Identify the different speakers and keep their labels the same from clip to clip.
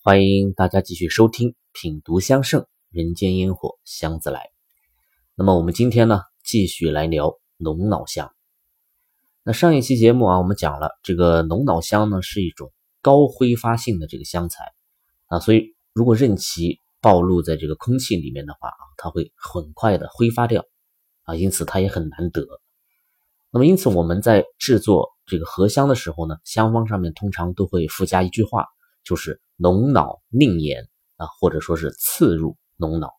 Speaker 1: 欢迎大家继续收听《品读香盛人间烟火香自来》。那么我们今天呢，继续来聊龙脑香。那上一期节目啊，我们讲了这个龙脑香呢是一种高挥发性的这个香材啊，所以如果任其暴露在这个空气里面的话啊，它会很快的挥发掉啊，因此它也很难得。那么因此我们在制作这个合香的时候呢，香方上面通常都会附加一句话，就是浓脑宁研啊，或者说是刺入浓脑。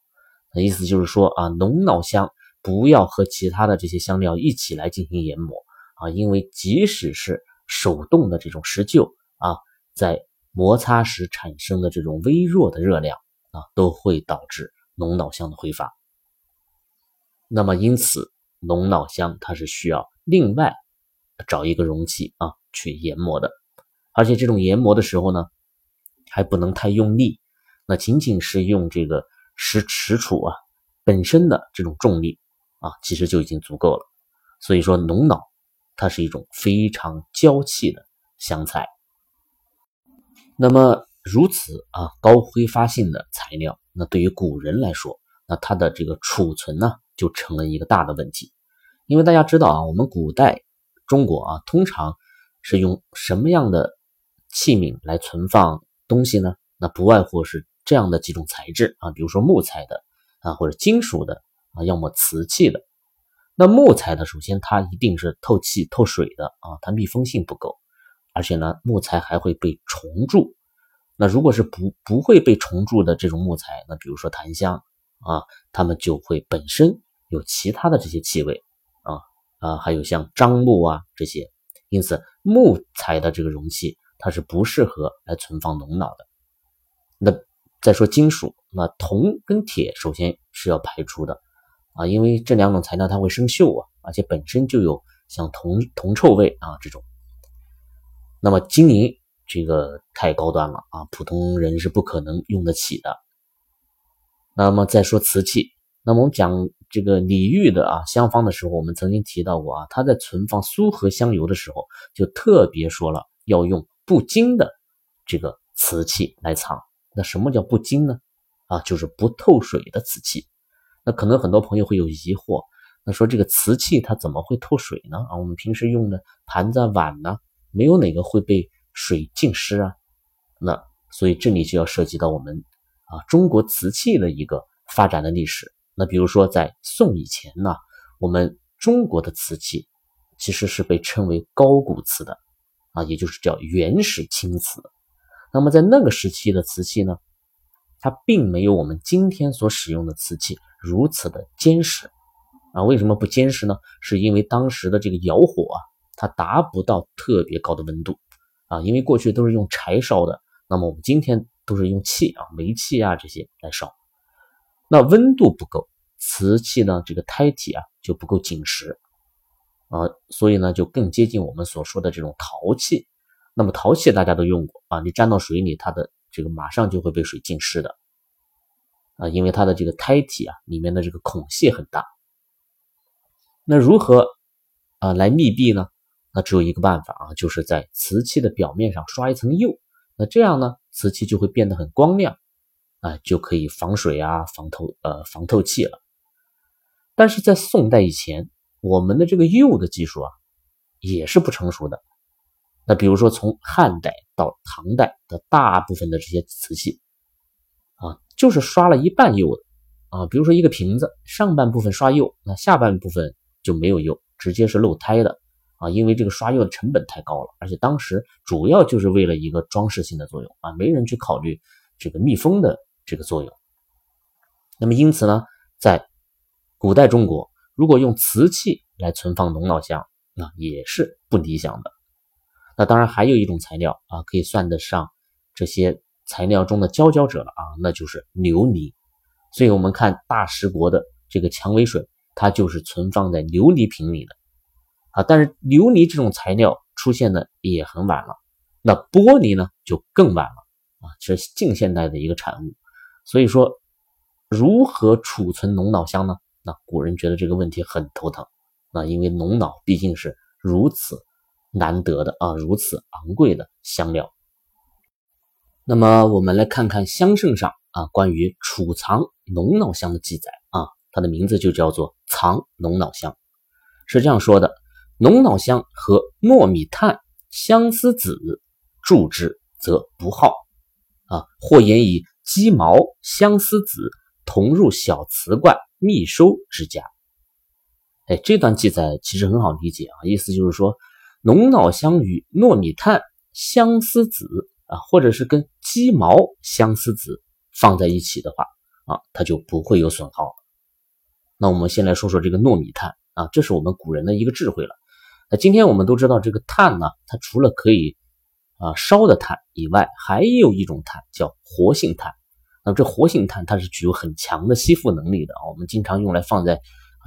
Speaker 1: 那意思就是说啊，浓脑香不要和其他的这些香料一起来进行研磨啊，因为即使是手动的这种石臼啊，在摩擦时产生的这种微弱的热量啊，都会导致浓脑香的挥发。那么因此，浓脑香它是需要另外找一个容器啊去研磨的，而且这种研磨的时候呢，还不能太用力，那仅仅是用这个石石杵啊本身的这种重力啊，其实就已经足够了。所以说，浓脑它是一种非常娇气的香材。那么如此啊高挥发性的材料，那对于古人来说，那它的这个储存呢，就成了一个大的问题。因为大家知道啊，我们古代中国啊，通常是用什么样的器皿来存放东西呢？那不外乎是这样的几种材质啊，比如说木材的啊，或者金属的啊，要么瓷器的。那木材的，首先它一定是透气透水的啊，它密封性不够。而且呢，木材还会被虫蛀。那如果是不不会被虫蛀的这种木材，那比如说檀香啊，它们就会本身有其他的这些气味啊啊，还有像樟木啊这些。因此，木材的这个容器它是不适合来存放龙脑的。那再说金属，那铜跟铁首先是要排除的啊，因为这两种材料它会生锈啊，而且本身就有像铜铜臭味啊这种。那么金银这个太高端了啊，普通人是不可能用得起的。那么再说瓷器，那么我们讲这个李煜的啊香方的时候，我们曾经提到过啊，他在存放苏合香油的时候，就特别说了要用不精的这个瓷器来藏。那什么叫不精呢？啊，就是不透水的瓷器。那可能很多朋友会有疑惑，那说这个瓷器它怎么会透水呢？啊，我们平时用的盘子、碗呢？没有哪个会被水浸湿啊，那所以这里就要涉及到我们啊中国瓷器的一个发展的历史。那比如说在宋以前呢，我们中国的瓷器其实是被称为高古瓷的啊，也就是叫原始青瓷。那么在那个时期的瓷器呢，它并没有我们今天所使用的瓷器如此的坚实啊。为什么不坚实呢？是因为当时的这个窑火啊。它达不到特别高的温度啊，因为过去都是用柴烧的，那么我们今天都是用气啊，煤气啊这些来烧，那温度不够，瓷器呢这个胎体啊就不够紧实啊，所以呢就更接近我们所说的这种陶器。那么陶器大家都用过啊，你沾到水里，它的这个马上就会被水浸湿的啊，因为它的这个胎体啊里面的这个孔隙很大。那如何啊来密闭呢？那只有一个办法啊，就是在瓷器的表面上刷一层釉，那这样呢，瓷器就会变得很光亮，啊，就可以防水啊，防透呃防透气了。但是在宋代以前，我们的这个釉的技术啊，也是不成熟的。那比如说从汉代到唐代的大部分的这些瓷器，啊，就是刷了一半釉的啊，比如说一个瓶子上半部分刷釉，那下半部分就没有釉，直接是露胎的。啊，因为这个刷釉的成本太高了，而且当时主要就是为了一个装饰性的作用啊，没人去考虑这个密封的这个作用。那么因此呢，在古代中国，如果用瓷器来存放龙脑香，那也是不理想的。那当然还有一种材料啊，可以算得上这些材料中的佼佼者了啊，那就是琉璃。所以我们看大食国的这个蔷薇水，它就是存放在琉璃瓶里的。啊，但是琉璃这种材料出现的也很晚了，那玻璃呢就更晚了啊，是近现代的一个产物。所以说，如何储存龙脑香呢？那古人觉得这个问题很头疼啊，因为龙脑毕竟是如此难得的啊，如此昂贵的香料。那么我们来看看香圣上啊关于储藏龙脑香的记载啊，它的名字就叫做藏龙脑香，是这样说的：龙脑香和糯米炭、相思子注之，则不耗啊，或言以鸡毛、相思子同入小瓷罐密收之家。哎，这段记载其实很好理解啊，意思就是说，龙脑香与糯米炭、相思子啊，或者是跟鸡毛、相思子放在一起的话啊，它就不会有损耗。那我们先来说说这个糯米炭啊，这是我们古人的一个智慧了。那今天我们都知道，这个炭呢，它除了可以啊烧的炭以外，还有一种炭叫活性炭。这活性炭它是具有很强的吸附能力的啊，我们经常用来放在。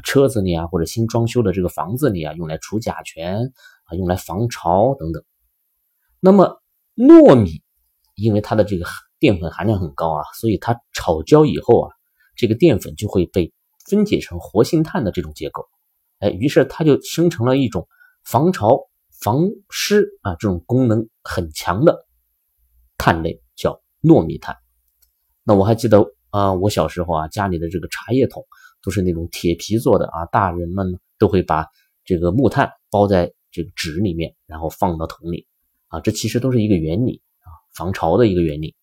Speaker 1: 车子里啊，或者新装修的这个房子里啊，用来除甲醛啊，用来防潮等等。那么糯米，因为它的这个淀粉含量很高啊，所以它炒焦以后啊，这个淀粉就会被分解成活性炭的这种结构。哎，于是它就生成了一种防潮、防湿啊这种功能很强的碳类，叫糯米炭。那我还记得啊，我小时候啊，家里的这个茶叶桶。都是那种铁皮做的啊，大人们都会把这个木炭包在这个纸里面，然后放到桶里啊，这其实都是一个原理啊，防潮的一个原理。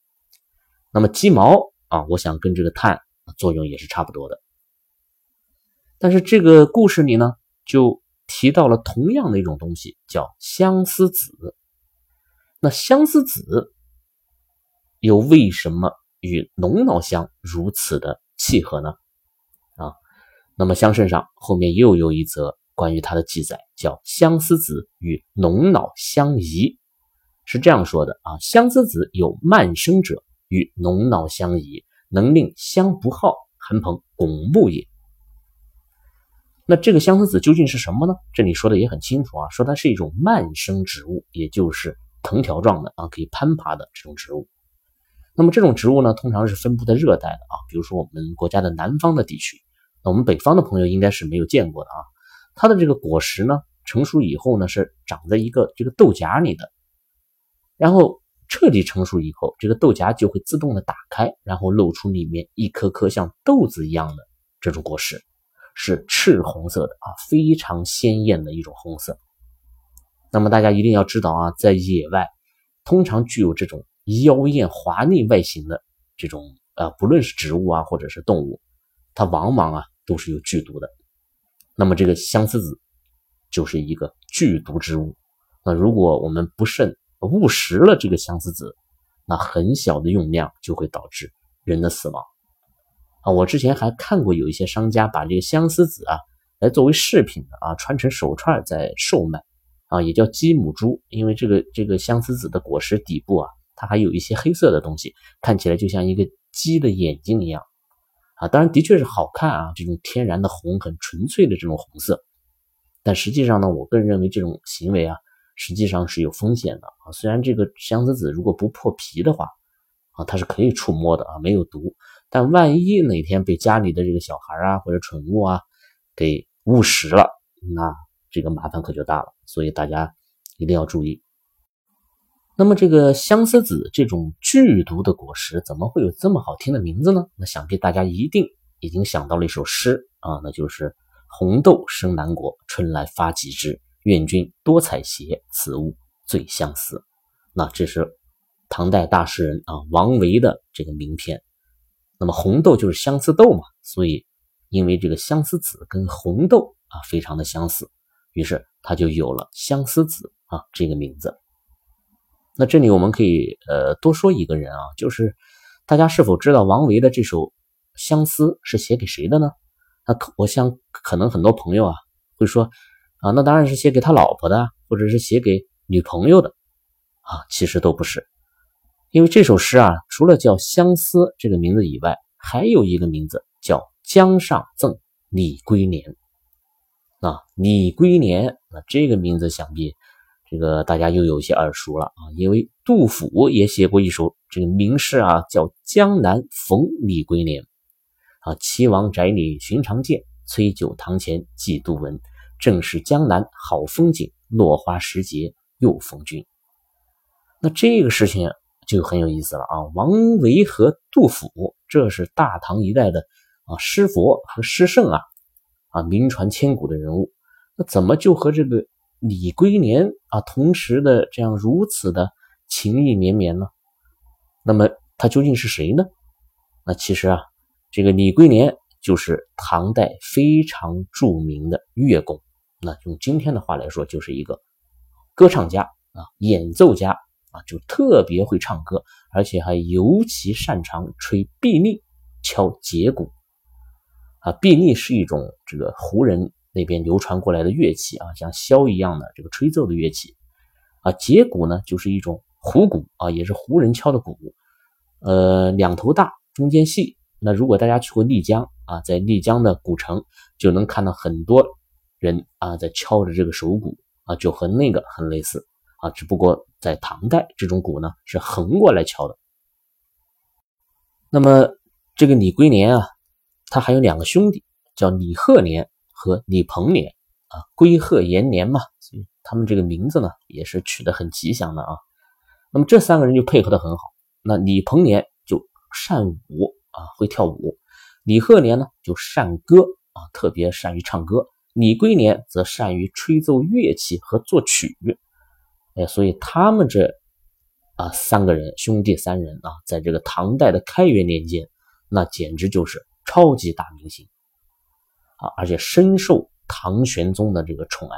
Speaker 1: 那么鸡毛啊，我想跟这个炭作用也是差不多的。但是这个故事里呢，就提到了同样的一种东西，叫相思子。那相思子又为什么与龙脑香如此的契合呢？啊那么香圣上后面又有一则关于它的记载，叫相思子与龙脑相宜，是这样说的啊：相思子有慢生者，与龙脑相宜，能令香不耗，含蓬拱木也。那这个相思子究竟是什么呢？这里说的也很清楚啊，说它是一种蔓生植物，也就是藤条状的啊，可以攀爬的这种植物。那么这种植物呢，通常是分布在热带的啊，比如说我们国家的南方的地区。那我们北方的朋友应该是没有见过的啊，它的这个果实呢，成熟以后呢是长在一个这个豆荚里的，然后彻底成熟以后，这个豆荚就会自动的打开，然后露出里面一颗颗像豆子一样的这种果实，是赤红色的啊，非常鲜艳的一种红色。那么大家一定要知道啊，在野外，通常具有这种妖艳华丽外形的这种呃，不论是植物啊，或者是动物。它往往啊都是有剧毒的，那么这个相思子就是一个剧毒之物。那如果我们不慎误食了这个相思子，那很小的用量就会导致人的死亡啊！我之前还看过有一些商家把这个相思子啊来作为饰品的啊，穿成手串在售卖啊，也叫鸡母珠，因为这个这个相思子的果实底部啊，它还有一些黑色的东西，看起来就像一个鸡的眼睛一样。啊，当然的确是好看啊，这种天然的红，很纯粹的这种红色。但实际上呢，我个人认为这种行为啊，实际上是有风险的啊。虽然这个相思子如果不破皮的话，啊，它是可以触摸的啊，没有毒。但万一哪天被家里的这个小孩啊或者宠物啊给误食了，那这个麻烦可就大了。所以大家一定要注意。那么这个相思子这种剧毒的果实，怎么会有这么好听的名字呢？那想必大家一定已经想到了一首诗啊，那就是“红豆生南国，春来发几枝。愿君多采撷，此物最相思。”那这是唐代大诗人啊王维的这个名篇。那么红豆就是相思豆嘛，所以因为这个相思子跟红豆啊非常的相似，于是他就有了相思子啊这个名字。那这里我们可以呃多说一个人啊，就是大家是否知道王维的这首《相思》是写给谁的呢？那我想可能很多朋友啊会说啊，那当然是写给他老婆的，或者是写给女朋友的啊，其实都不是，因为这首诗啊，除了叫《相思》这个名字以外，还有一个名字叫《江上赠李龟年》啊，李龟年，那这个名字想必。这个大家又有些耳熟了啊，因为杜甫也写过一首这个名诗啊，叫《江南逢李龟年》啊。岐王宅里寻常见，崔九堂前寄杜文。正是江南好风景，落花时节又逢君。那这个事情就很有意思了啊。王维和杜甫，这是大唐一代的啊诗佛和诗圣啊啊名传千古的人物，那怎么就和这个李龟年啊同时的这样如此的情意绵绵呢？那么他究竟是谁呢？那其实啊，这个李龟年就是唐代非常著名的乐工。那用今天的话来说，就是一个歌唱家啊，演奏家啊，就特别会唱歌，而且还尤其擅长吹筚荔、敲节鼓啊。筚荔是一种这个胡人那边流传过来的乐器啊，像箫一样的这个吹奏的乐器啊。羯鼓呢，就是一种胡鼓啊，也是胡人敲的鼓，呃，两头大，中间细。那如果大家去过丽江啊，在丽江的古城就能看到很多。人啊，在敲着这个手鼓啊，就和那个很类似啊，只不过在唐代，这种鼓呢是横过来敲的。那么这个李龟年啊，他还有两个兄弟，叫李鹤年和李鹏年啊，龟鹤延年嘛，所以他们这个名字呢也是取得很吉祥的啊。那么这三个人就配合的很好。那李鹏年就善舞啊，会跳舞；李鹤年呢就善歌啊，特别善于唱歌。李龟年则善于吹奏乐器和作曲，哎，所以他们这啊三个人兄弟三人啊，在这个唐代的开元年间，那简直就是超级大明星啊，而且深受唐玄宗的这个宠爱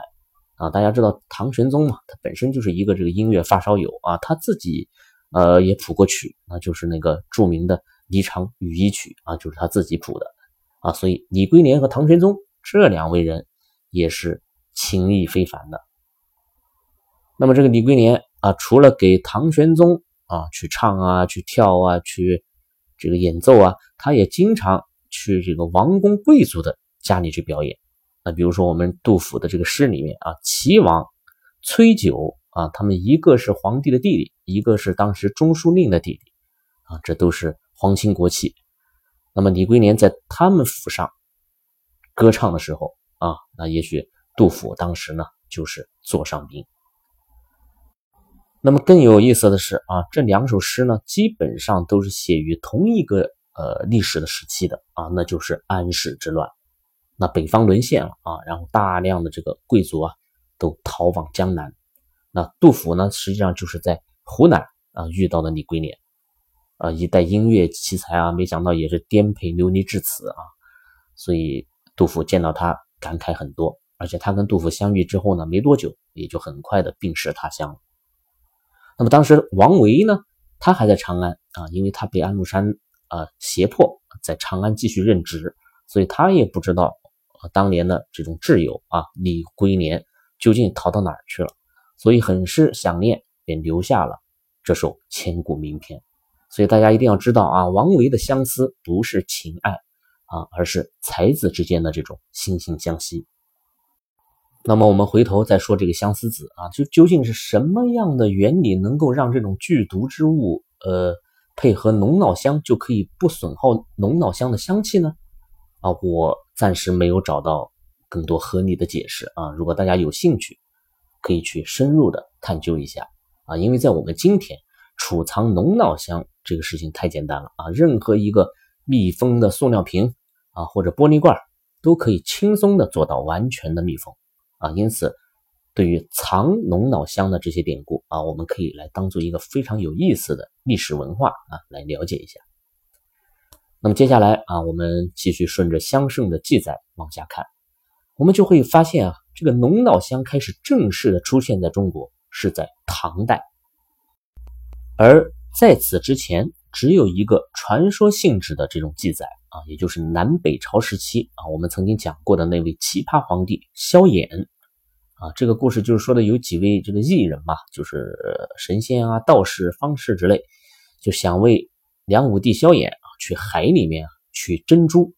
Speaker 1: 啊。大家知道唐玄宗嘛，他本身就是一个这个音乐发烧友啊，他自己呃也谱过曲，那就是那个著名的《霓裳羽衣曲》啊，就是他自己谱的啊。所以李龟年和唐玄宗。这两位人也是情谊非凡的。那么这个李龟年啊，除了给唐玄宗啊去唱啊、去跳啊、去这个演奏啊，他也经常去这个王公贵族的家里去表演。那比如说我们杜甫的这个诗里面啊，齐王崔九啊，他们一个是皇帝的弟弟，一个是当时中书令的弟弟啊，这都是皇亲国戚。那么李龟年在他们府上。歌唱的时候啊，那也许杜甫当时呢就是座上宾。那么更有意思的是啊，这两首诗呢基本上都是写于同一个呃历史的时期的啊，那就是安史之乱。那北方沦陷了啊，然后大量的这个贵族啊都逃往江南。那杜甫呢实际上就是在湖南啊遇到的李龟年啊，一代音乐奇才啊，没想到也是颠沛流离至此啊，所以。杜甫见到他感慨很多，而且他跟杜甫相遇之后呢，没多久也就很快的病逝他乡了。那么当时王维呢，他还在长安啊，因为他被安禄山啊胁迫在长安继续任职，所以他也不知道当年的这种挚友啊李龟年究竟逃到哪儿去了，所以很是想念，便留下了这首千古名篇。所以大家一定要知道啊，王维的相思不是情爱。啊，而是才子之间的这种惺惺相惜。那么我们回头再说这个相思子啊，就究竟是什么样的原理能够让这种剧毒之物，呃，配合龙脑香就可以不损耗龙脑香的香气呢？啊，我暂时没有找到更多合理的解释啊。如果大家有兴趣，可以去深入的探究一下啊。因为在我们今天储藏龙脑香这个事情太简单了啊，任何一个密封的塑料瓶。啊，或者玻璃罐都可以轻松的做到完全的密封啊，因此对于藏龙脑香的这些典故啊，我们可以来当做一个非常有意思的历史文化啊来了解一下。那么接下来啊，我们继续顺着香圣的记载往下看，我们就会发现啊，这个龙脑香开始正式的出现在中国是在唐代，而在此之前只有一个传说性质的这种记载。啊，也就是南北朝时期啊，我们曾经讲过的那位奇葩皇帝萧衍啊，这个故事就是说的有几位这个异人嘛，就是神仙啊、道士、方士之类，就想为梁武帝萧衍去海里面取珍珠，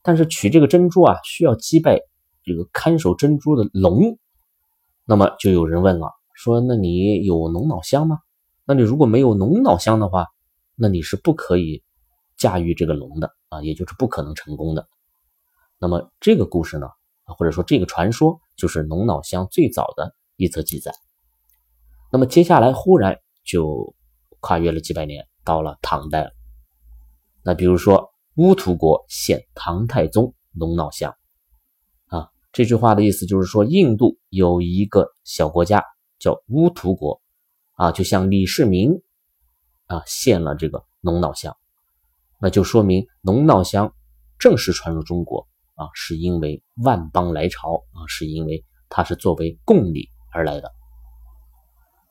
Speaker 1: 但是取这个珍珠啊需要击败这个看守珍珠的龙，那么就有人问了，说那你有龙脑香吗？那你如果没有龙脑香的话，那你是不可以驾驭这个龙的。啊，也就是不可能成功的。那么这个故事呢，或者说这个传说，就是龙脑香最早的一则记载。那么接下来忽然就跨越了几百年，到了唐代了。那比如说乌涂国献唐太宗龙脑香，啊，这句话的意思就是说，印度有一个小国家叫乌涂国，啊，就像李世民啊献了这个龙脑香，那就说明龙脑香正式传入中国啊，是因为万邦来朝啊，是因为它是作为贡礼而来的。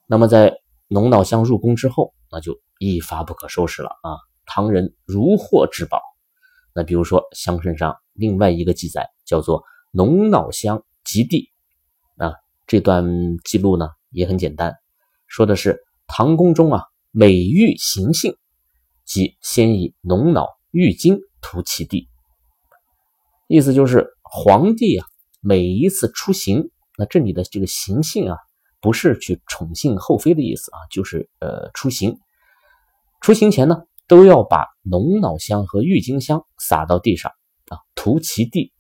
Speaker 1: 那么在龙脑香入宫之后，那就一发不可收拾了啊！唐人如获至宝。那比如说香圣上另外一个记载叫做“龙脑香极地”，啊，这段记录呢也很简单，说的是唐宫中啊每遇行幸，即先以龙脑玉金涂其地，意思就是皇帝啊每一次出行，那这里的这个行幸啊。不是去宠幸后妃的意思啊，就是呃出行，出行前呢都要把龙脑香和郁金香撒到地上啊，涂其地，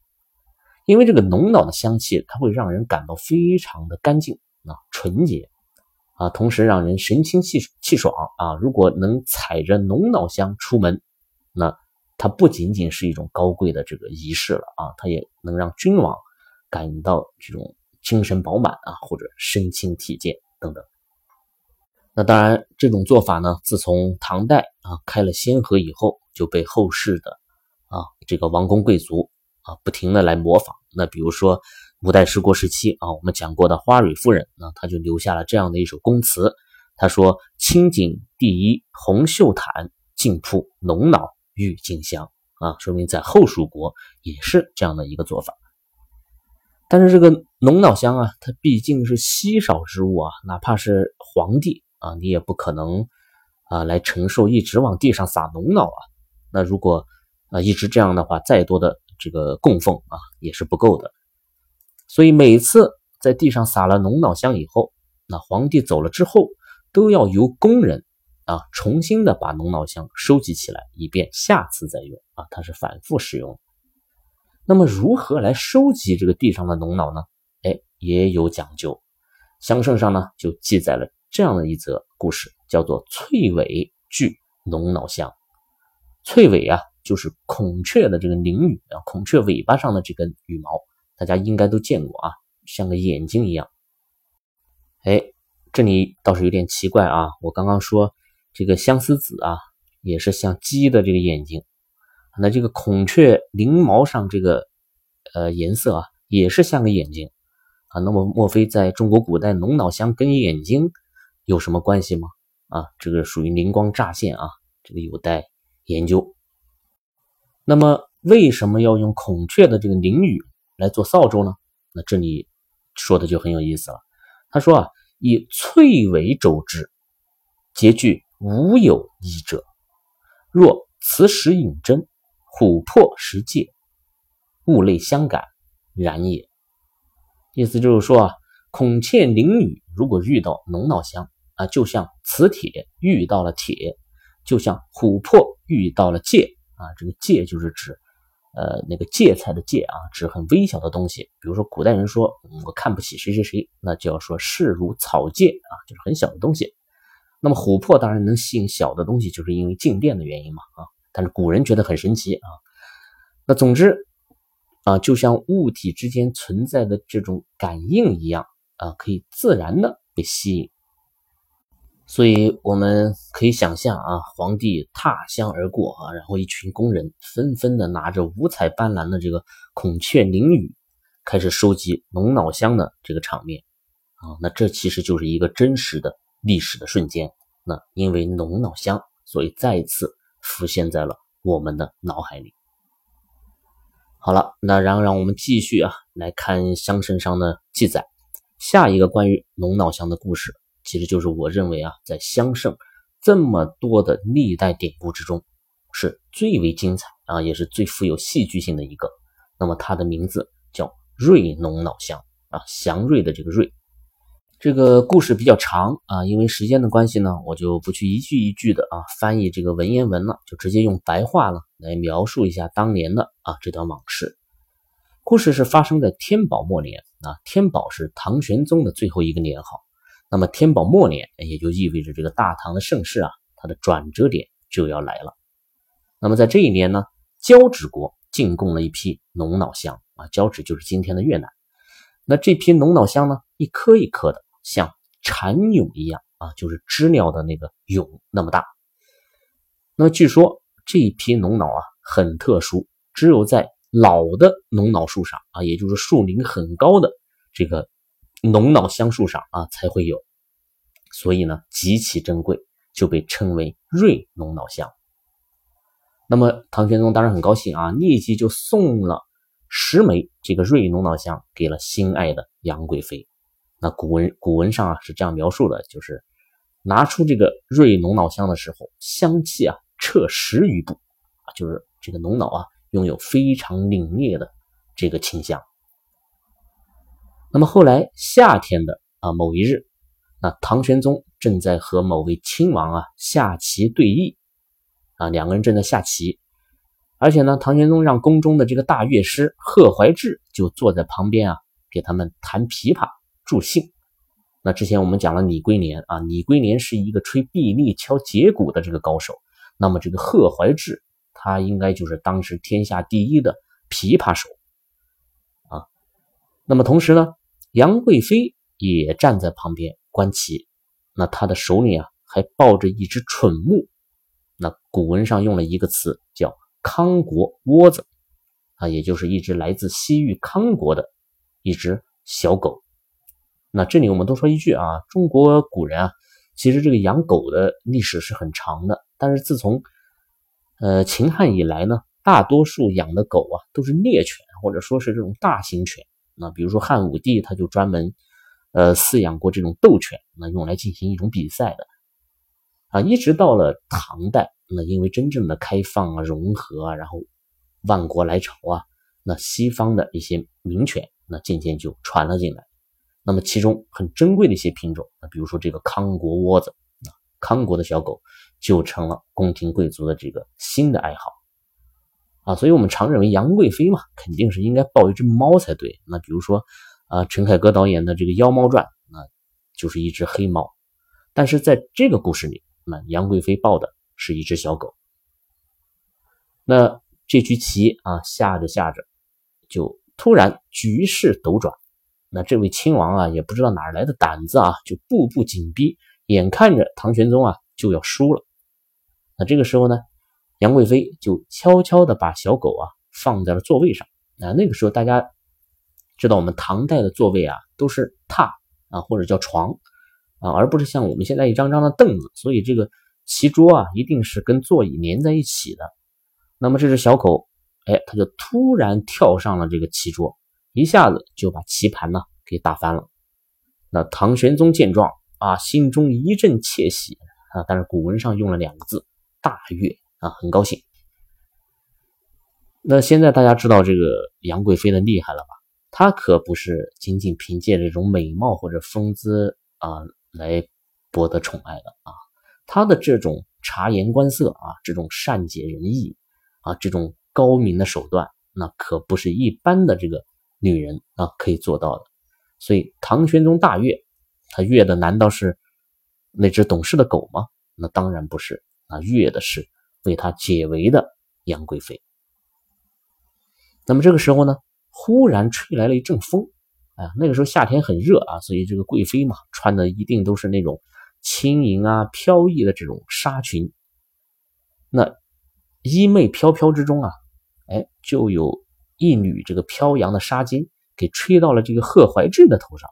Speaker 1: 因为这个龙脑的香气它会让人感到非常的干净啊纯洁啊，同时让人神清气气爽啊。如果能踩着龙脑香出门，那它不仅仅是一种高贵的这个仪式了啊，它也能让君王感到这种。精神饱满啊，或者身轻体健等等。那当然，这种做法呢，自从唐代啊开了先河以后，就被后世的啊这个王公贵族啊不停的来模仿。那比如说五代十国时期啊，我们讲过的花蕊夫人，那她就留下了这样的一首宫词，她说：“清景第一红袖毯，净铺龙脑郁金香。”啊，说明在后蜀国也是这样的一个做法。但是这个龙脑香啊，它毕竟是稀少之物啊，哪怕是皇帝啊，你也不可能啊来承受一直往地上撒龙脑啊。那如果啊一直这样的话，再多的这个供奉啊也是不够的。所以每次在地上撒了龙脑香以后，那皇帝走了之后，都要由工人啊重新的把龙脑香收集起来，以便下次再用啊，它是反复使用。那么如何来收集这个地上的龙脑呢？哎，也有讲究。香圣上呢就记载了这样的一则故事，叫做“翠尾聚龙脑香”。翠尾啊，就是孔雀的这个翎羽啊，孔雀尾巴上的这根羽毛，大家应该都见过啊，像个眼睛一样。哎，这里倒是有点奇怪啊，我刚刚说这个相思子啊，也是像鸡的这个眼睛。那这个孔雀翎毛上这个呃颜色啊，也是像个眼睛啊。那么莫非在中国古代龙脑香跟眼睛有什么关系吗？啊，这个属于灵光乍现啊，这个有待研究。那么为什么要用孔雀的这个翎羽来做扫帚呢？那这里说的就很有意思了。他说啊，以翠尾周之，结句无有异者。若磁石引针。琥珀石芥，物类相感，然也。意思就是说啊，孔雀翎羽如果遇到龙脑香啊，就像磁铁遇到了铁，就像琥珀遇到了芥啊。这个芥就是指呃那个芥菜的芥啊，指很微小的东西。比如说古代人说我看不起谁谁谁，那就要说视如草芥啊，就是很小的东西。那么琥珀当然能吸引小的东西，就是因为静电的原因嘛啊。但是古人觉得很神奇啊，那总之啊，就像物体之间存在的这种感应一样啊，可以自然的被吸引。所以我们可以想象啊，皇帝踏香而过啊，然后一群工人纷纷的拿着五彩斑斓的这个孔雀翎羽，开始收集龙脑香的这个场面啊，那这其实就是一个真实的历史的瞬间。那因为龙脑香，所以再一次。浮现在了我们的脑海里。好了，那然后让我们继续啊来看香身上的记载。下一个关于龙脑香的故事，其实就是我认为啊，在香圣这么多的历代典故之中，是最为精彩啊，也是最富有戏剧性的一个。那么它的名字叫瑞龙脑香啊，祥瑞的这个瑞。这个故事比较长啊，因为时间的关系呢，我就不去一句一句的啊翻译这个文言文了，就直接用白话了来描述一下当年的啊这段往事。故事是发生在天宝末年啊，天宝是唐玄宗的最后一个年号。那么天宝末年也就意味着这个大唐的盛世啊它的转折点就要来了。那么在这一年呢，交趾国进贡了一批龙脑香啊，交趾就是今天的越南。那这批龙脑香呢，一颗一颗的，像蚕蛹一样啊，就是知了的那个蛹那么大。那么据说这一批龙脑啊很特殊，只有在老的龙脑树上啊，也就是树龄很高的这个龙脑香树上啊才会有，所以呢极其珍贵，就被称为瑞龙脑香。那么唐玄宗当然很高兴啊，立即就送了十枚这个瑞龙脑香给了心爱的杨贵妃。那古文古文上啊是这样描述的，就是拿出这个瑞龙脑香的时候，香气啊彻十余步啊，就是这个龙脑啊拥有非常凛冽的这个清香。那么后来夏天的啊某一日，那唐玄宗正在和某位亲王啊下棋对弈。啊，两个人正在下棋，而且呢，唐玄宗让宫中的这个大乐师贺怀志就坐在旁边啊，给他们弹琵琶助兴。那之前我们讲了李龟年啊，李龟年是一个吹臂力、敲节鼓的这个高手，那么这个贺怀志他应该就是当时天下第一的琵琶手啊。那么同时呢，杨贵妃也站在旁边观棋，那她的手里啊还抱着一只蠢木。那古文上用了一个词叫康国窝子啊，也就是一只来自西域康国的一只小狗。那这里我们多说一句啊，中国古人啊，其实这个养狗的历史是很长的。但是自从呃秦汉以来呢，大多数养的狗啊都是猎犬或者说是这种大型犬。那比如说汉武帝他就专门呃饲养过这种斗犬，那用来进行一种比赛的。啊，一直到了唐代，那因为真正的开放啊、融合啊，然后万国来朝啊，那西方的一些名犬，那渐渐就传了进来。那么其中很珍贵的一些品种，那比如说这个康国窝子，啊，康国的小狗就成了宫廷贵族的这个新的爱好。啊，所以我们常认为杨贵妃嘛，肯定是应该抱一只猫才对。那比如说啊，陈凯歌导演的这个《妖猫传》，那就是一只黑猫。但是在这个故事里，那杨贵妃抱的是一只小狗。那这局棋啊，下着下着，就突然局势斗转。那这位亲王啊，也不知道哪来的胆子啊，就步步紧逼，眼看着唐玄宗啊就要输了。那这个时候呢，杨贵妃就悄悄的把小狗啊放在了座位上。那那个时候大家知道，我们唐代的座位啊都是榻啊，或者叫床。啊，而不是像我们现在一张张的凳子，所以这个棋桌啊，一定是跟座椅连在一起的。那么这只小狗，哎，它就突然跳上了这个棋桌，一下子就把棋盘呢给打翻了。那唐玄宗见状啊，心中一阵窃喜啊，但是古文上用了两个字“大悦”啊，很高兴。那现在大家知道这个杨贵妃的厉害了吧？她可不是仅仅凭借这种美貌或者风姿啊。来博得宠爱的啊，她的这种察言观色啊，这种善解人意啊，这种高明的手段，那可不是一般的这个女人啊可以做到的。所以唐玄宗大悦，他悦的难道是那只懂事的狗吗？那当然不是，啊，悦的是为他解围的杨贵妃。那么这个时候呢，忽然吹来了一阵风。啊，那个时候夏天很热啊，所以这个贵妃嘛，穿的一定都是那种轻盈啊、飘逸的这种纱裙。那衣袂飘飘之中啊，哎，就有一缕这个飘扬的纱巾给吹到了这个贺怀志的头上，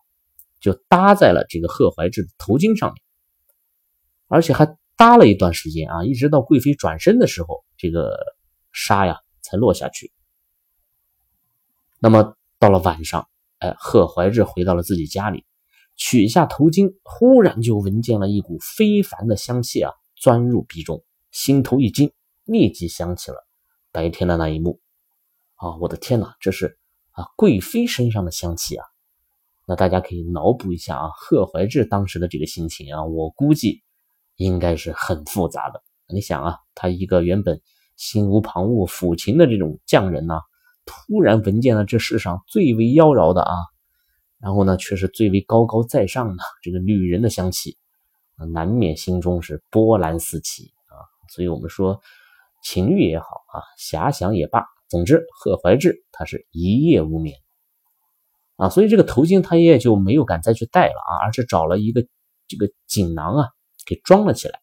Speaker 1: 就搭在了这个贺怀志的头巾上面，而且还搭了一段时间啊，一直到贵妃转身的时候，这个纱呀才落下去。那么到了晚上。哎，贺怀志回到了自己家里，取下头巾，忽然就闻见了一股非凡的香气啊，钻入鼻中，心头一惊，立即想起了白天的那一幕。啊，我的天哪，这是啊贵妃身上的香气啊！那大家可以脑补一下啊，贺怀志当时的这个心情啊，我估计应该是很复杂的。你想啊，他一个原本心无旁骛、抚琴的这种匠人呢。突然闻见了这世上最为妖娆的啊，然后呢却是最为高高在上的这个女人的香气，难免心中是波澜四起啊。所以我们说情欲也好啊，遐想也罢，总之贺怀志他是一夜无眠啊，所以这个头巾他也就没有敢再去戴了啊，而是找了一个这个锦囊啊给装了起来。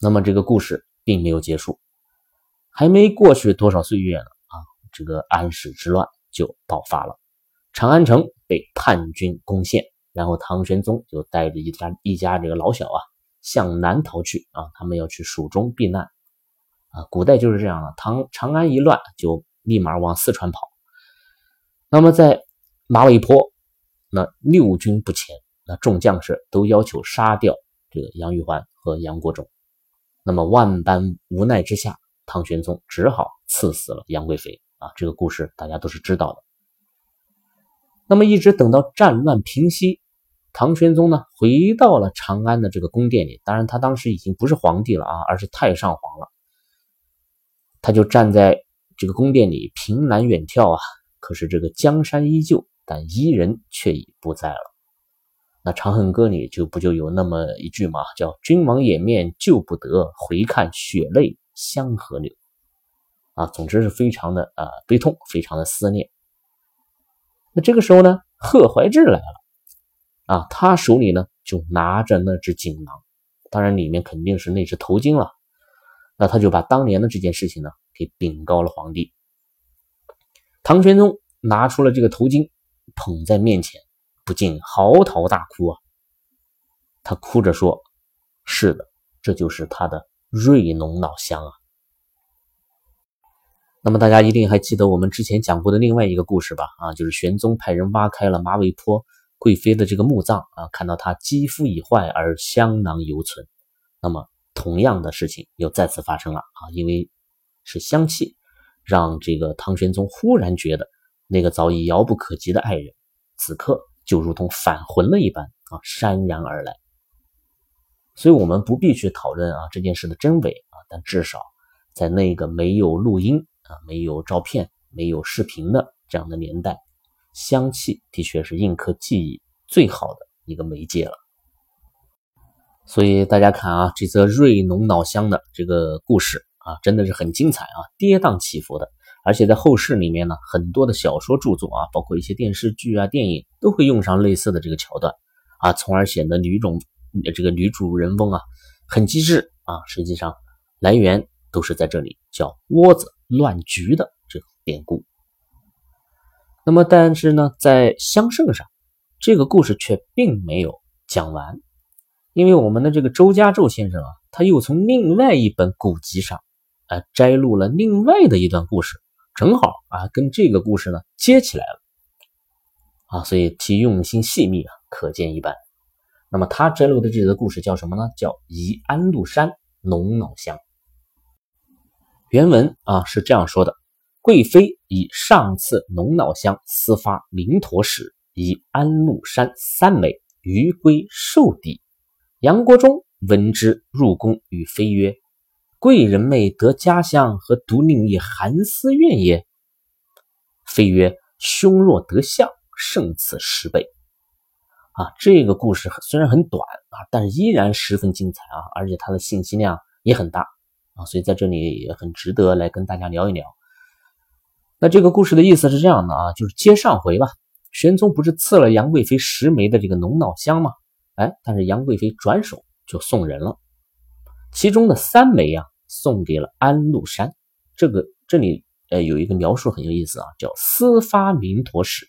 Speaker 1: 那么这个故事并没有结束，还没过去多少岁月呢啊，这个安史之乱就爆发了，长安城被叛军攻陷。然后唐玄宗就带着一家一家这个老小啊向南逃去啊，他们要去蜀中避难啊。古代就是这样的，唐长安一乱就立马往四川跑。那么在马嵬坡，那六军不前，那众将士都要求杀掉这个杨玉环和杨国忠。那么万般无奈之下，唐玄宗只好赐死了杨贵妃啊。这个故事大家都是知道的。那么一直等到战乱平息，唐玄宗呢回到了长安的这个宫殿里。当然，他当时已经不是皇帝了啊，而是太上皇了。他就站在这个宫殿里，凭栏远眺啊。可是这个江山依旧，但伊人却已不在了。那《长恨歌》里就不就有那么一句嘛，叫“君王掩面救不得，回看血泪相和流”。啊，总之是非常的啊悲痛，非常的思念。那这个时候呢，贺怀志来了，啊，他手里呢就拿着那只锦囊，当然里面肯定是那只头巾了。那他就把当年的这件事情呢给禀告了皇帝。唐玄宗拿出了这个头巾，捧在面前，不禁嚎啕大哭啊。他哭着说：“是的，这就是他的瑞农老乡啊。”那么大家一定还记得我们之前讲过的另外一个故事吧？啊，就是玄宗派人挖开了马嵬坡贵妃的这个墓葬啊，看到她肌肤已坏而香囊犹存。那么同样的事情又再次发生了啊，因为是香气，让这个唐玄宗忽然觉得那个早已遥不可及的爱人，此刻就如同返魂了一般啊，潸然而来。所以我们不必去讨论啊这件事的真伪啊，但至少在那个没有录音。啊，没有照片、没有视频的这样的年代，香气的确是印刻记忆最好的一个媒介了。所以大家看啊，这则瑞农老乡的这个故事啊，真的是很精彩啊，跌宕起伏的。而且在后世里面呢，很多的小说著作啊，包括一些电视剧啊、电影，都会用上类似的这个桥段啊，从而显得女主这个女主人翁啊很机智啊。实际上来源都是在这里，叫窝子。乱局的这个典故，那么但是呢，在香圣上，这个故事却并没有讲完，因为我们的这个周家胄先生啊，他又从另外一本古籍上，啊摘录了另外的一段故事，正好啊跟这个故事呢接起来了，啊，所以其用心细密啊，可见一斑。那么他摘录的这则故事叫什么呢？叫《宜安禄山龙脑香》。原文啊是这样说的：贵妃以上次龙脑香私发明陀使，以安禄山三枚，余归受抵。杨国忠闻之，入宫与妃曰：“贵人妹得家乡，何独令一寒思怨也？”妃曰：“兄若得相，胜此十倍。”啊，这个故事虽然很短啊，但是依然十分精彩啊，而且它的信息量也很大啊。所以在这里也很值得来跟大家聊一聊。那这个故事的意思是这样的啊，就是接上回吧。玄宗不是赐了杨贵妃十枚的这个龙脑香吗？哎，但是杨贵妃转手就送人了，其中的三枚啊送给了安禄山。这个这里呃有一个描述很有意思啊，叫私发明陀使。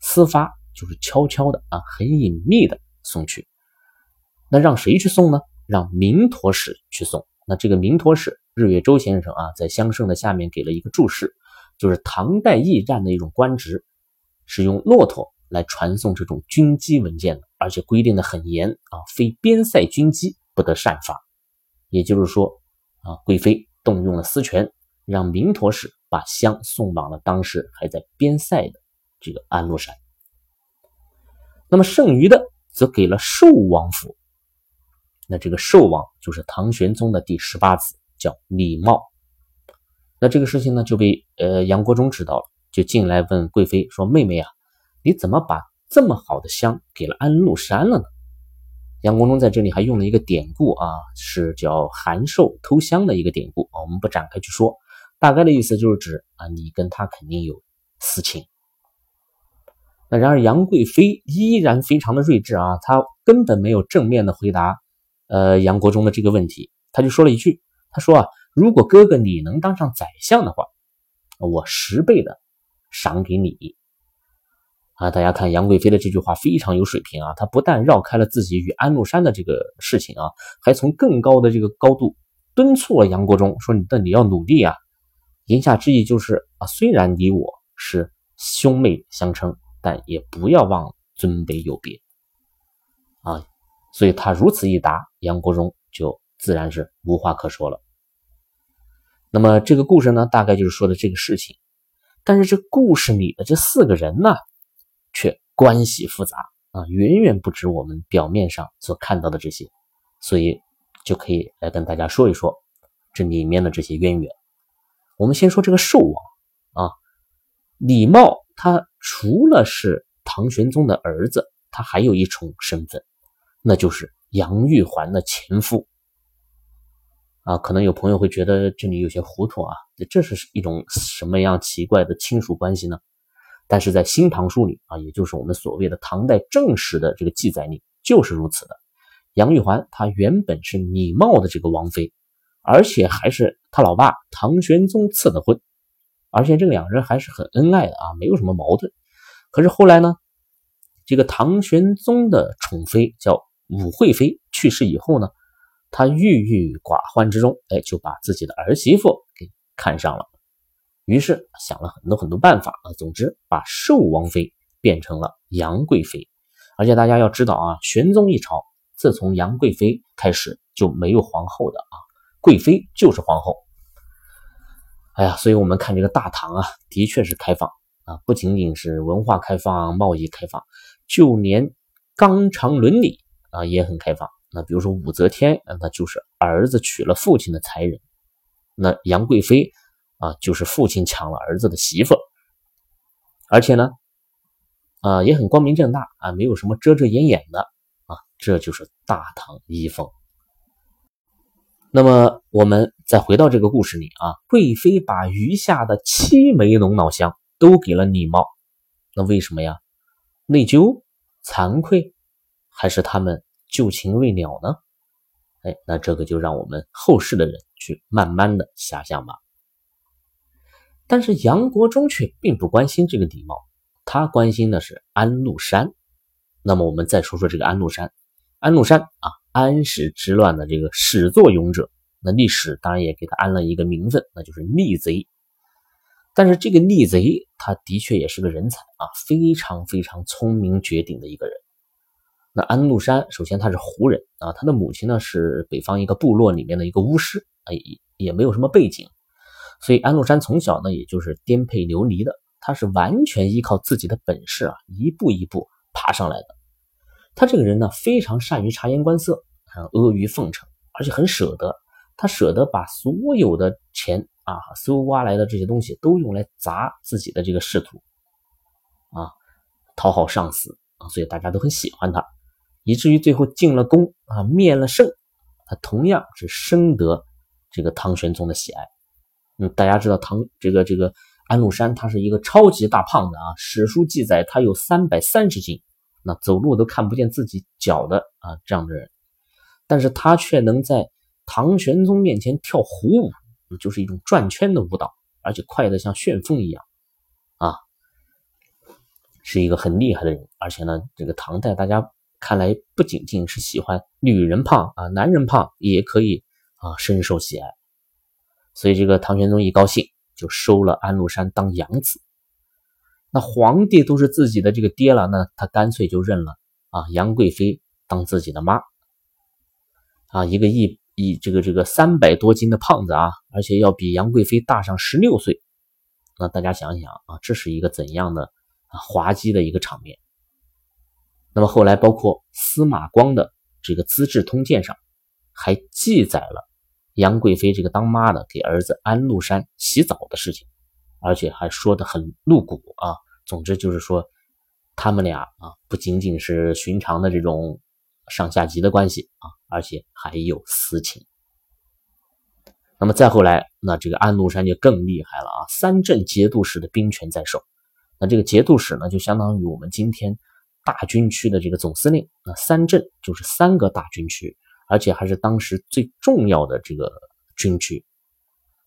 Speaker 1: 私发就是悄悄的啊，很隐秘的送去。那让谁去送呢？让明陀使去送。那这个明陀使日月周先生啊，在香圣的下面给了一个注释，就是唐代驿站的一种官职，是用骆驼来传送这种军机文件的，而且规定的很严啊，非边塞军机不得擅发。也就是说啊，贵妃动用了私权，让明陀使把香送往了当时还在边塞的这个安禄山。那么剩余的则给了寿王府。那这个寿王就是唐玄宗的第十八子，叫李茂。那这个事情呢，就被呃杨国忠知道了，就进来问贵妃说：“妹妹啊，你怎么把这么好的香给了安禄山了呢？”杨国忠在这里还用了一个典故啊，是叫“韩寿偷香”的一个典故，我们不展开去说，大概的意思就是指啊，你跟他肯定有私情。那然而杨贵妃依然非常的睿智啊，她根本没有正面的回答呃杨国忠的这个问题，他就说了一句，他说啊，如果哥哥你能当上宰相的话，我十倍的赏给你。啊，大家看杨贵妃的这句话非常有水平啊！她不但绕开了自己与安禄山的这个事情啊，还从更高的这个高度敦促了杨国忠，说：“你的你要努力啊！”言下之意就是啊，虽然你我是兄妹相称，但也不要忘尊卑有别啊！所以他如此一答，杨国忠就自然是无话可说了。那么这个故事呢，大概就是说的这个事情。但是这故事里的这四个人呢？却关系复杂啊，远远不止我们表面上所看到的这些，所以就可以来跟大家说一说这里面的这些渊源。我们先说这个寿王啊，李茂他除了是唐玄宗的儿子，他还有一重身份，那就是杨玉环的前夫啊。可能有朋友会觉得这里有些糊涂啊，这是一种什么样奇怪的亲属关系呢？但是在《新唐书》里啊，也就是我们所谓的唐代正史的这个记载里，就是如此的。杨玉环她原本是李瑁的这个王妃，而且还是他老爸唐玄宗赐的婚，而且这两人还是很恩爱的啊，没有什么矛盾。可是后来呢，这个唐玄宗的宠妃叫武惠妃去世以后呢，他郁郁寡欢之中，哎，就把自己的儿媳妇给看上了。于是想了很多很多办法啊，总之把寿王妃变成了杨贵妃。而且大家要知道啊，玄宗一朝自从杨贵妃开始就没有皇后的啊，贵妃就是皇后。哎呀，所以我们看这个大唐啊，的确是开放啊，不仅仅是文化开放、贸易开放，就连纲常伦理啊也很开放。那比如说武则天，那就是儿子娶了父亲的才人，那杨贵妃。啊，就是父亲抢了儿子的媳妇，而且呢，啊，也很光明正大啊，没有什么遮遮掩掩的啊，这就是大唐遗风。那么我们再回到这个故事里啊，贵妃把余下的七枚龙脑香都给了李茂，那为什么呀？内疚、惭愧，还是他们旧情未了呢？哎，那这个就让我们后世的人去慢慢的遐想吧。但是杨国忠却并不关心这个李茂，他关心的是安禄山。那么我们再说说这个安禄山。安禄山啊，安史之乱的这个始作俑者，那历史当然也给他安了一个名分，那就是逆贼。但是这个逆贼，他的确也是个人才啊，非常非常聪明绝顶的一个人。那安禄山首先他是胡人啊，他的母亲呢是北方一个部落里面的一个巫师，哎，也没有什么背景。所以安禄山从小呢，也就是颠沛流离的，他是完全依靠自己的本事啊，一步一步爬上来的。他这个人呢，非常善于察言观色，阿谀奉承，而且很舍得。他舍得把所有的钱啊，搜刮来的这些东西都用来砸自己的这个仕途，啊，讨好上司啊，所以大家都很喜欢他，以至于最后进了宫啊，灭了圣，他同样是深得这个唐玄宗的喜爱。嗯，大家知道唐这个这个安禄山，他是一个超级大胖子啊。史书记载他有三百三十斤，那走路都看不见自己脚的啊这样的人，但是他却能在唐玄宗面前跳虎舞，就是一种转圈的舞蹈，而且快得像旋风一样啊，是一个很厉害的人。而且呢，这个唐代大家看来不仅仅是喜欢女人胖啊，男人胖也可以啊深受喜爱。所以这个唐玄宗一高兴，就收了安禄山当养子。那皇帝都是自己的这个爹了，那他干脆就认了啊杨贵妃当自己的妈。啊，一个一一这个这个三百多斤的胖子啊，而且要比杨贵妃大上十六岁。那大家想想啊，这是一个怎样的啊滑稽的一个场面？那么后来，包括司马光的这个《资治通鉴》上还记载了。杨贵妃这个当妈的给儿子安禄山洗澡的事情，而且还说的很露骨啊。总之就是说，他们俩啊不仅仅是寻常的这种上下级的关系啊，而且还有私情。那么再后来，那这个安禄山就更厉害了啊，三镇节度使的兵权在手。那这个节度使呢，就相当于我们今天大军区的这个总司令。那三镇就是三个大军区，而且还是当时最重要的这个军区。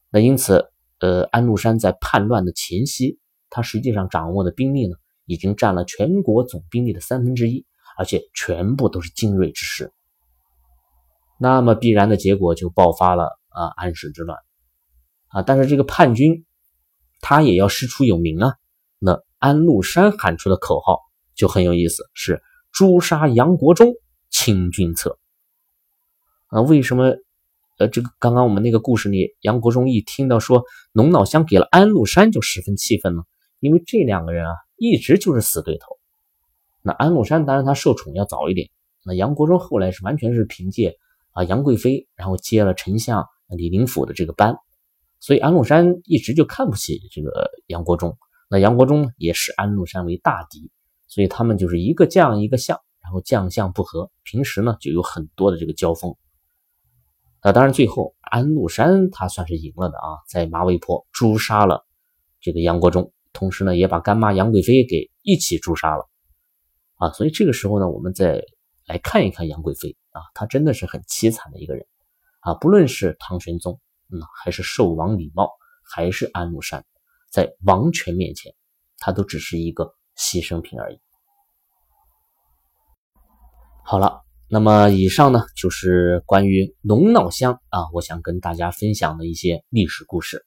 Speaker 1: 那因此，呃，安禄山在叛乱的前夕，他实际上掌握的兵力呢，已经占了全国总兵力的三分之一，而且全部都是精锐之师。那么必然的结果就爆发了啊，安史之乱啊。但是这个叛军他也要师出有名啊。那安禄山喊出的口号就很有意思，是“诛杀杨国忠，清君侧”。啊，为什么？呃，这个刚刚我们那个故事里，杨国忠一听到说龙脑香给了安禄山，就十分气愤呢？因为这两个人啊，一直就是死对头。那安禄山当然他受宠要早一点，那杨国忠后来是完全是凭借啊杨贵妃，然后接了丞相李林甫的这个班，所以安禄山一直就看不起这个杨国忠。那杨国忠也视安禄山为大敌，所以他们就是一个将一个相，然后将相不和，平时呢就有很多的这个交锋。那当然最后安禄山他算是赢了的啊，在马嵬坡诛杀了这个杨国忠，同时呢也把干妈杨贵妃给一起诛杀了啊。所以这个时候呢，我们再来看一看杨贵妃啊，她真的是很凄惨的一个人啊。不论是唐玄宗，嗯，还是寿王李瑁，还是安禄山。在王权面前，他都只是一个牺牲品而已。好了，那么以上呢就是关于龙脑香啊，我想跟大家分享的一些历史故事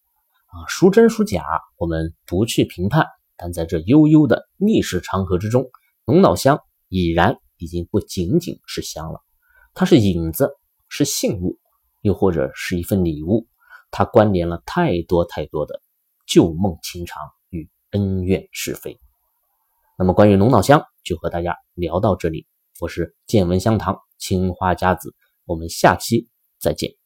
Speaker 1: 啊，孰真孰假，我们不去评判。但在这悠悠的历史长河之中，龙脑香已然已经不仅仅是香了，它是影子，是信物，又或者是一份礼物，它关联了太多太多的。旧梦情长与恩怨是非。那么关于龙脑香就和大家聊到这里。我是见闻香堂青花家子，我们下期再见。